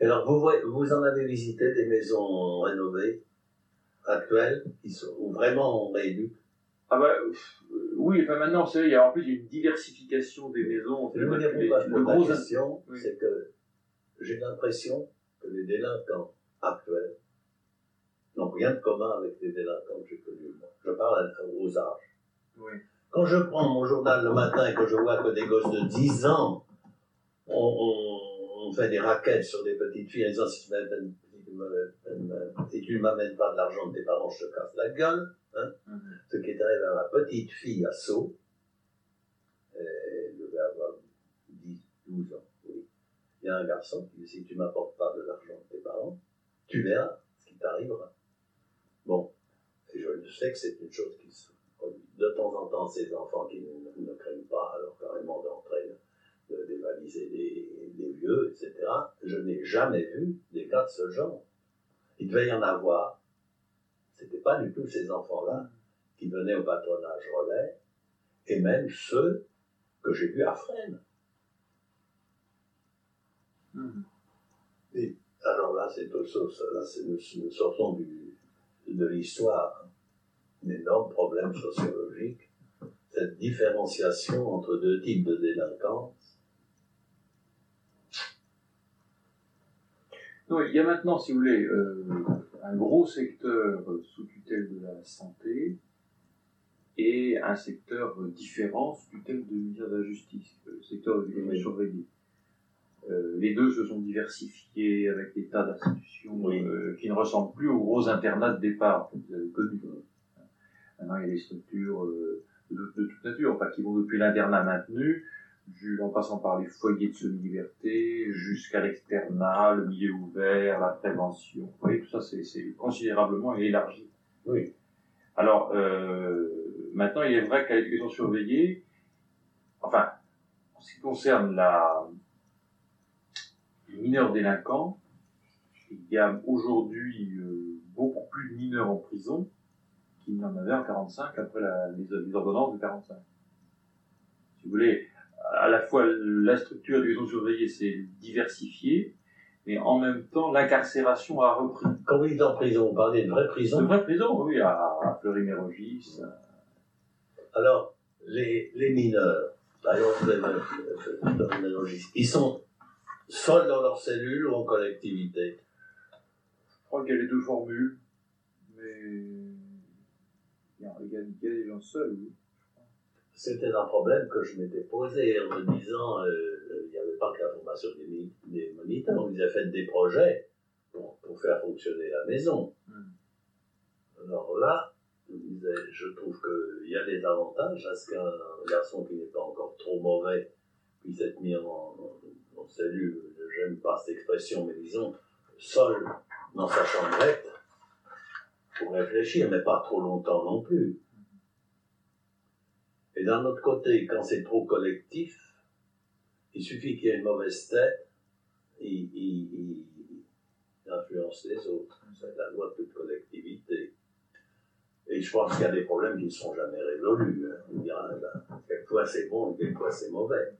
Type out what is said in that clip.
Alors, vous, voyez- vous en avez visité des maisons rénovées, actuelles, qui sont ou vraiment on rééduque Ah bah, euh, oui, enfin maintenant, c'est il y a en plus une diversification des maisons. Je vous dire pourquoi je le pose gros la question, Oui. c'est que j'ai l'impression que les délinquants actuels n'ont rien de commun avec les délinquants que j'ai connus. moi. Je parle aux âges. Oui. Quand je prends mon journal le matin et que je vois que des gosses de 10 ans ont, ont- ont fait des raquettes sur des petites filles en disant si tu m'amènes- si tu m'amènes- pas de l'argent de tes parents, je te casse la gueule. Hein Mhm. Ce qui est arrivé à ma petite fille à Sceaux, elle devait avoir 10, 12 ans, oui. Il y a un garçon qui dit si tu m'apportes pas de l'argent de tes parents, tu verras ce qui t'arrivera. Bon, et je sais que c'est une chose qui se produit. De temps en temps, ces enfants qui ne, ne craignent pas alors carrément d'entrer, de dévaliser des, des vieux, etc. Je n'ai jamais vu des cas de ce genre. Il devait y en avoir. C'était pas du tout ces enfants-là qui venaient au patronage relais, et même ceux que j'ai vus à Fresnes. Mhm. Alors là, c'est autre chose. Là, c'est, nous, nous sortons du, de l'histoire. Un énorme problème sociologique. Cette différenciation entre deux types de délinquance. Il y a maintenant, si vous voulez, euh, un gros secteur sous tutelle de la santé et un secteur différent sous tutelle de ministère de la Justice, le secteur de l'éducation Oui. surveillée. Euh, les deux se sont diversifiés avec des tas d'institutions Oui. euh, qui ne ressemblent plus aux gros internats de départ que vous avez connus. Maintenant, il y a des structures de, de toute nature, enfin, qui vont depuis l'internat maintenu en passant par les foyers de semi-liberté, jusqu'à l'externat, le milieu ouvert, la prévention. Vous voyez, tout ça, c'est considérablement élargi. Oui. Alors, euh, maintenant, il est vrai qu'à l'éducation surveillée, enfin, en ce qui concerne la, les mineurs délinquants, il y a aujourd'hui euh, beaucoup plus de mineurs en prison qu'il n'y en avait en 45 après la, les, les ordonnances de 45. Si vous voulez, la fois la structure d'éducation surveillée s'est diversifiée, mais en même temps l'incarcération a repris. Quand vous dites en prison, vous parlez de vraie De prison. vraies prisons, oui, à, à Fleury-Mérogis. Alors, les, les mineurs, par exemple, analogie. ils sont seuls dans leur cellule ou en collectivité? Je crois qu'il y a les deux formules, mais il y a, il y a- il y a des gens seuls, oui. C'était un problème que je m'étais posé en me disant, euh, il n'y avait pas que la formation des, des moniteurs, ils avaient fait des projets pour, pour faire fonctionner la maison. Hmm. Alors là, je, disais, je trouve qu'il y a des avantages à ce qu'un garçon qui n'est pas encore trop mauvais puisse être mis en, en, en cellule, j'aime pas cette expression, mais disons, seul dans sa chambrette pour réfléchir, mais pas trop longtemps non plus. Et d'un autre côté, quand c'est trop collectif, il suffit qu'il y ait une mauvaise tête, il, influence les autres. C'est la loi de toute collectivité. Et je pense qu'il y a des problèmes qui ne seront jamais résolus. hein. Quelquefois c'est bon, quelquefois c'est mauvais.